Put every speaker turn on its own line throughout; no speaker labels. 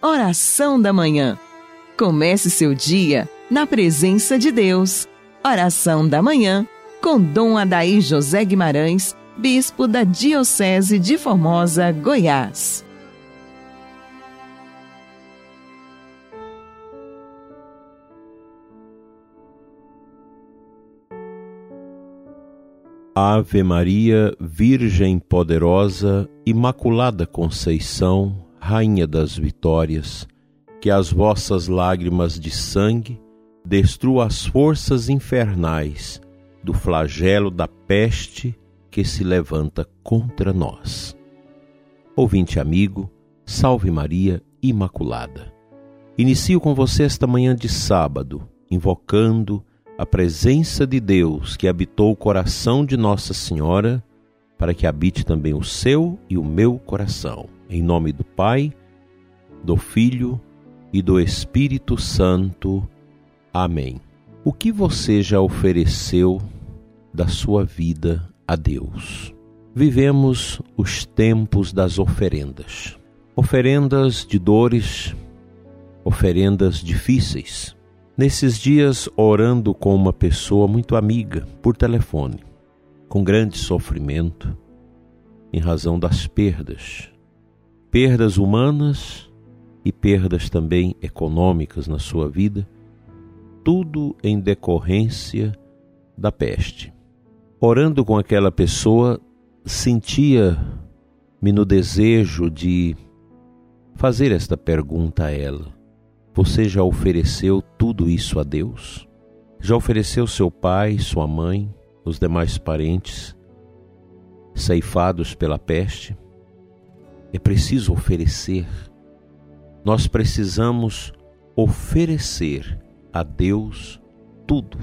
Oração da Manhã. Comece seu dia na presença de Deus. Oração da Manhã com Dom Adaí José Guimarães, Bispo da Diocese de Formosa, Goiás.
Ave Maria, Virgem poderosa, Imaculada Conceição, Rainha das Vitórias, que as vossas lágrimas de sangue destruam as forças infernais do flagelo da peste que se levanta contra nós. Ouvinte amigo, salve Maria Imaculada. Inicio com você esta manhã de sábado, invocando a presença de Deus que habitou o coração de Nossa Senhora, para que habite também o seu e o meu coração. Em nome do Pai, do Filho e do Espírito Santo. Amém. O que você já ofereceu da sua vida a Deus? Vivemos os tempos das oferendas. Oferendas de dores, oferendas difíceis Nesses dias, orando com uma pessoa muito amiga por telefone, com grande sofrimento, em razão das perdas, perdas humanas e perdas também econômicas na sua vida, tudo em decorrência da peste. Orando com aquela pessoa, sentia-me no desejo de fazer esta pergunta a ela você já ofereceu tudo isso a Deus? Já ofereceu seu pai, sua mãe, os demais parentes, ceifados pela peste? É preciso oferecer. Nós precisamos oferecer a Deus tudo,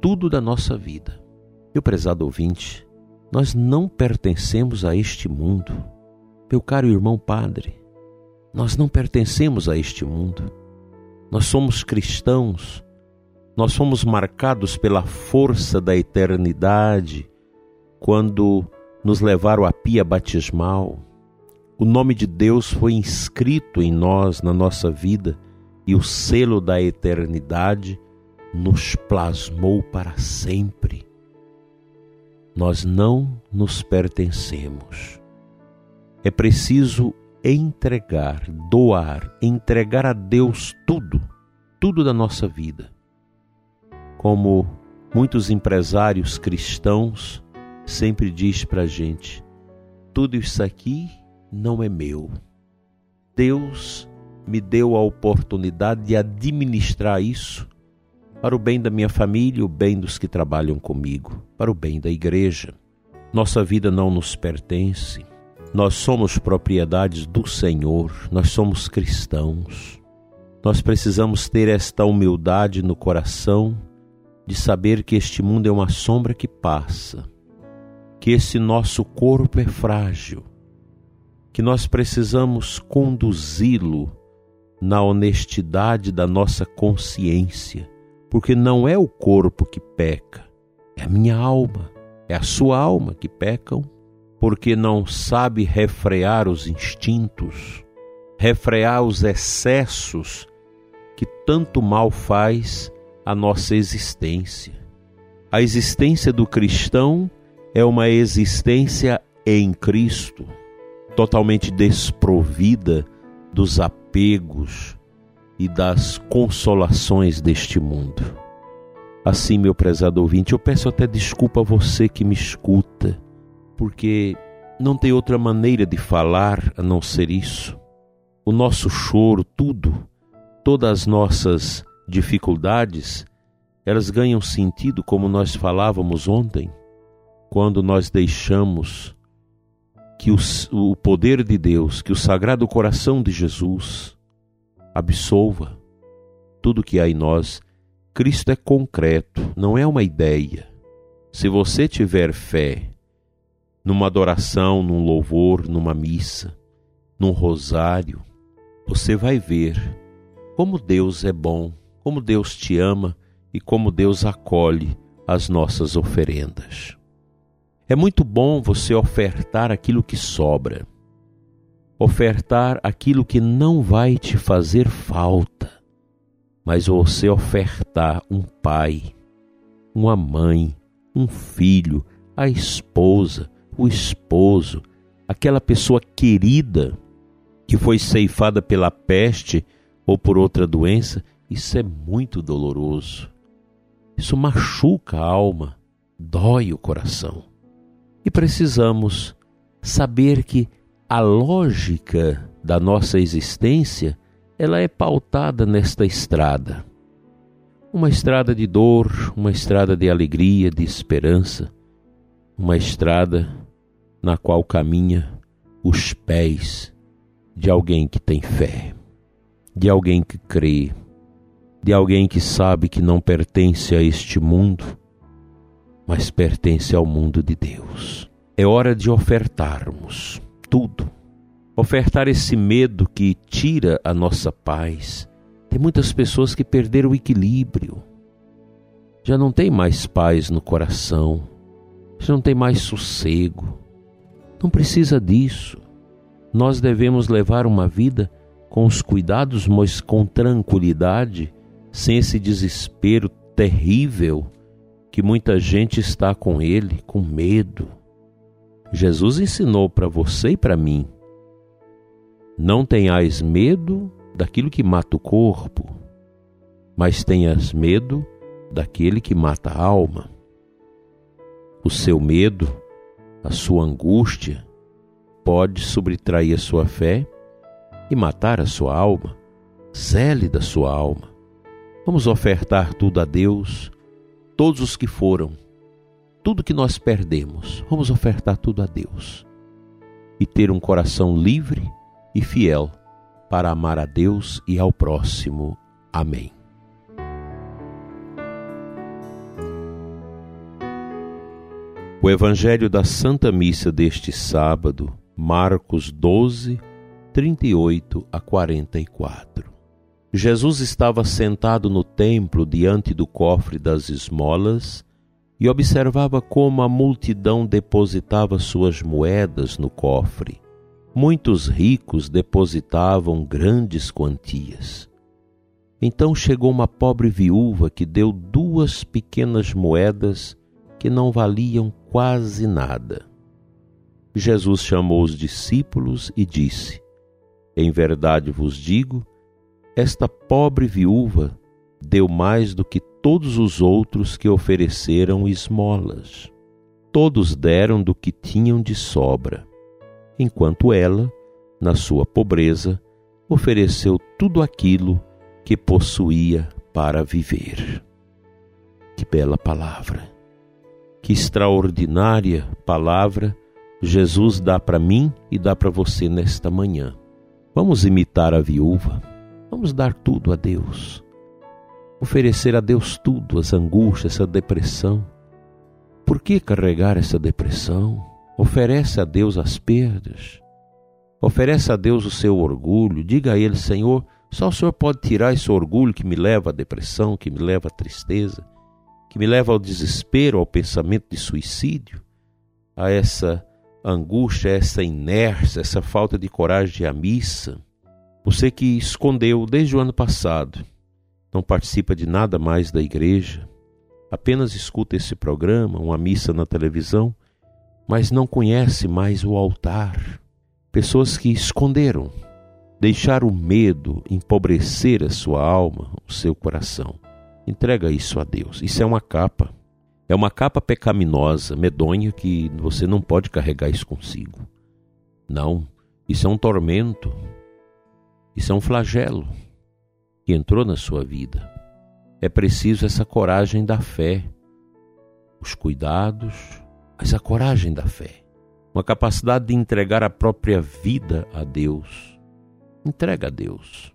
tudo da nossa vida. Meu prezado ouvinte, nós não pertencemos a este mundo. Meu caro irmão padre, nós não pertencemos a este mundo. Nós somos cristãos. Nós somos marcados pela força da eternidade quando nos levaram à pia batismal. O nome de Deus foi inscrito em nós, na nossa vida, e o selo da eternidade nos plasmou para sempre. Nós não nos pertencemos. É preciso entregar, doar, entregar a Deus tudo, tudo da nossa vida. Como muitos empresários cristãos sempre diz para a gente, tudo isso aqui não é meu. Deus me deu a oportunidade de administrar isso para o bem da minha família, o bem dos que trabalham comigo, para o bem da igreja. Nossa vida não nos pertence, nós somos propriedades do Senhor, nós somos cristãos. Nós precisamos ter esta humildade no coração de saber que este mundo é uma sombra que passa, que esse nosso corpo é frágil, que nós precisamos conduzi-lo na honestidade da nossa consciência, porque não é o corpo que peca, é a minha alma, é a sua alma que pecam porque não sabe refrear os instintos, refrear os excessos que tanto mal faz a nossa existência. A existência do cristão é uma existência em Cristo, totalmente desprovida dos apegos e das consolações deste mundo. Assim, meu prezado ouvinte, eu peço até desculpa a você que me escuta porque não tem outra maneira de falar a não ser isso. O nosso choro, tudo, todas as nossas dificuldades, elas ganham sentido como nós falávamos ontem, quando nós deixamos que o poder de Deus, que o Sagrado Coração de Jesus absolva tudo que há em nós. Cristo é concreto, não é uma ideia. Se você tiver fé numa adoração, num louvor, numa missa, num rosário, você vai ver como Deus é bom, como Deus te ama e como Deus acolhe as nossas oferendas. É muito bom você ofertar aquilo que sobra. ofertar aquilo que não vai te fazer falta, mas você ofertar um pai, uma mãe, um filho, a esposa, o esposo, aquela pessoa querida que foi ceifada pela peste ou por outra doença, isso é muito doloroso. Isso machuca a alma, dói o coração. E precisamos saber que a lógica da nossa existência, ela é pautada nesta estrada. Uma estrada de dor, uma estrada de alegria, de esperança, uma estrada na qual caminha os pés de alguém que tem fé, de alguém que crê, de alguém que sabe que não pertence a este mundo, mas pertence ao mundo de Deus. É hora de ofertarmos tudo. Ofertar esse medo que tira a nossa paz. Tem muitas pessoas que perderam o equilíbrio. Já não tem mais paz no coração. Já não tem mais sossego. Não precisa disso. Nós devemos levar uma vida com os cuidados, mas com tranquilidade, sem esse desespero terrível que muita gente está com ele, com medo. Jesus ensinou para você e para mim: não tenhais medo daquilo que mata o corpo, mas tenhas medo daquele que mata a alma. O seu medo, a sua angústia, pode subtrair a sua fé e matar a sua alma. Zele da sua alma. Vamos ofertar tudo a Deus, todos os que foram tudo que nós perdemos, vamos ofertar tudo a Deus e ter um coração livre e fiel para amar a Deus e ao próximo. Amém. O Evangelho da Santa Missa deste sábado, Marcos 12, 38 a 44. Jesus estava sentado no templo diante do cofre das esmolas e observava como a multidão depositava suas moedas no cofre. Muitos ricos depositavam grandes quantias. Então chegou uma pobre viúva que deu duas pequenas moedas que não valiam quase nada. Jesus chamou os discípulos e disse: Em verdade vos digo, esta pobre viúva deu mais do que todos os outros que ofereceram esmolas. Todos deram do que tinham de sobra, enquanto ela, na sua pobreza, ofereceu tudo aquilo que possuía para viver. Que bela palavra! Que extraordinária palavra Jesus dá para mim e dá para você nesta manhã. Vamos imitar a viúva, vamos dar tudo a Deus oferecer a Deus tudo, as angústias, a depressão. Por que carregar essa depressão? Oferece a Deus as perdas. Oferece a Deus o seu orgulho. Diga a Ele, Senhor, só o Senhor pode tirar esse orgulho que me leva à depressão, que me leva à tristeza, que me leva ao desespero, ao pensamento de suicídio, a essa angústia, essa inércia, essa falta de coragem à missa. Você que escondeu desde o ano passado não participa de nada mais da igreja, apenas escuta esse programa, uma missa na televisão, mas não conhece mais o altar. Pessoas que esconderam, deixaram o medo empobrecer a sua alma, o seu coração. Entrega isso a Deus. Isso é uma capa. É uma capa pecaminosa, medonha, que você não pode carregar isso consigo. Não, isso é um tormento. Isso é um flagelo que entrou na sua vida. É preciso essa coragem da fé, os cuidados, mas a coragem da fé, uma capacidade de entregar a própria vida a Deus. Entrega a Deus.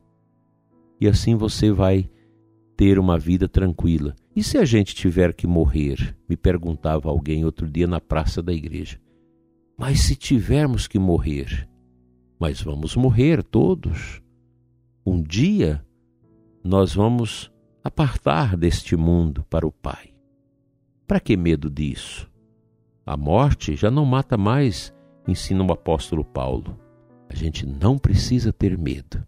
E assim você vai ter uma vida tranquila. E se a gente tiver que morrer? Me perguntava alguém outro dia na praça da igreja. Mas se tivermos que morrer, mas vamos morrer todos. Um dia nós vamos apartar deste mundo para o Pai. Para que medo disso? A morte já não mata mais, ensina o apóstolo Paulo. A gente não precisa ter medo.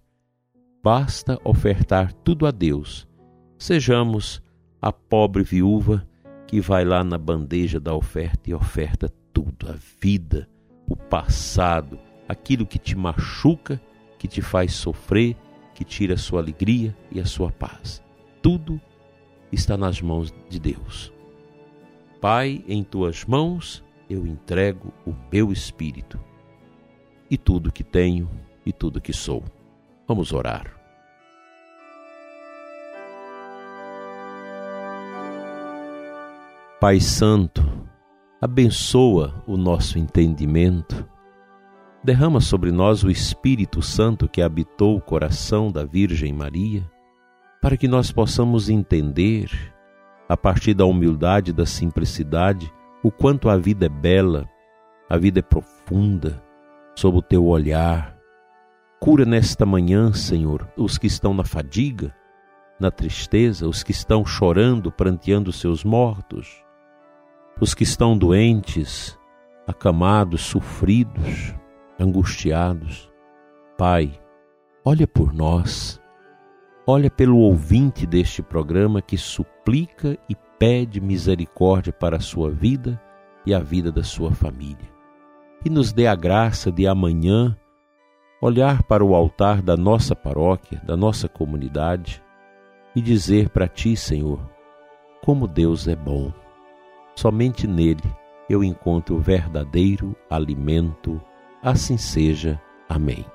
Basta ofertar tudo a Deus. Sejamos a pobre viúva que vai lá na bandeja da oferta e oferta tudo: a vida, o passado, aquilo que te machuca, que te faz sofrer, que tira a sua alegria e a sua paz. Tudo está nas mãos de Deus. Pai, em tuas mãos eu entrego o meu espírito e tudo que tenho e tudo que sou. Vamos orar. Pai Santo, abençoa o nosso entendimento, derrama sobre nós o Espírito Santo que habitou o coração da Virgem Maria, para que nós possamos entender, a partir da humildade e da simplicidade, o quanto a vida é bela, a vida é profunda, sob o teu olhar. Cura nesta manhã, Senhor, os que estão na fadiga, na tristeza, os que estão chorando, pranteando seus mortos, os que estão doentes, acamados, sofridos, angustiados. Pai, olha por nós, olha pelo ouvinte deste programa que suplica e pede misericórdia para a sua vida e a vida da sua família e nos dê a graça de amanhã olhar para o altar da nossa paróquia, da nossa comunidade e dizer para Ti, Senhor, como Deus é bom. Somente nele eu encontro o verdadeiro alimento. Assim seja. Amém.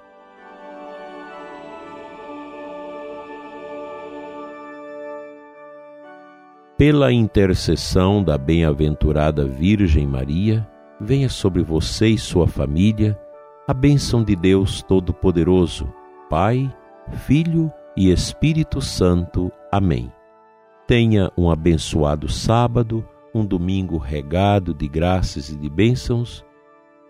Pela intercessão da bem-aventurada Virgem Maria, venha sobre você e sua família a bênção de Deus Todo-Poderoso, Pai, Filho e Espírito Santo. Amém. Tenha um abençoado sábado, um domingo regado de graças e de bênçãos,